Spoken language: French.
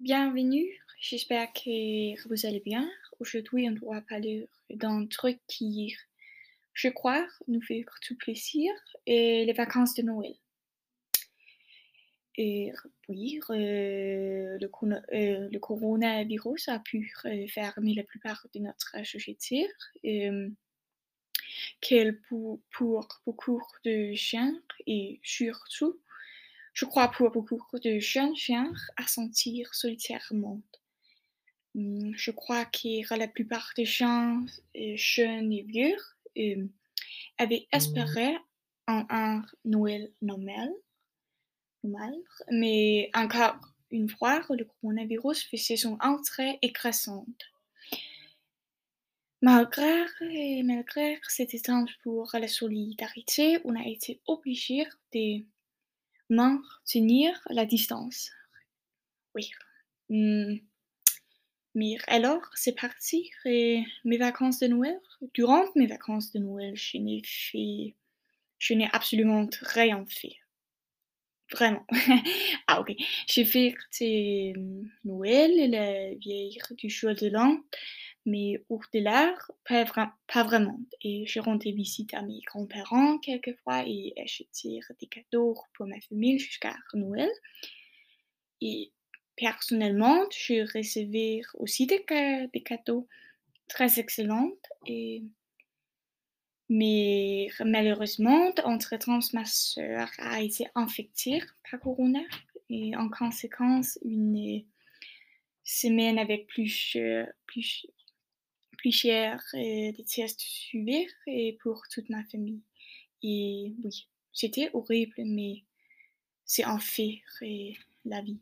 Bienvenue, j'espère que vous allez bien. Aujourd'hui, on doit parler d'un truc qui, je crois, nous fait tout plaisir, les vacances de Noël. Et oui, euh, euh, le coronavirus a pu euh, fermer la plupart de notre société, qu'elle pour, pour beaucoup de gens et surtout je crois pour beaucoup de jeunes gens à sentir solitairement. Hum, Je crois que la plupart des gens, euh, jeunes et vieux, euh, avaient espéré en un Noël normal, mais encore une fois, le coronavirus faisait son entrée écrasante. Malgré, malgré cet temps pour la solidarité, on a été obligé de maintenir la distance. Oui. Mais alors, c'est parti. Et mes vacances de Noël? Durant mes vacances de Noël, je n'ai fait, je n'ai absolument rien fait. Vraiment. Ah, ok. J'ai fait Noël et la vieille du jour de l'an, mais au-delà, pas, pas vraiment. Et j'ai rendu visite à mes grands-parents quelquefois et acheté des cadeaux pour ma famille jusqu'à Noël. Et personnellement, je recevais aussi des, des cadeaux très excellents. Et... Mais malheureusement, entre-temps, ma soeur a été infectée par Corona. Et en conséquence, une semaine avec plus, euh, plus, cher euh, des tests suivis et pour toute ma famille. Et oui, c'était horrible, mais c'est en fait euh, la vie.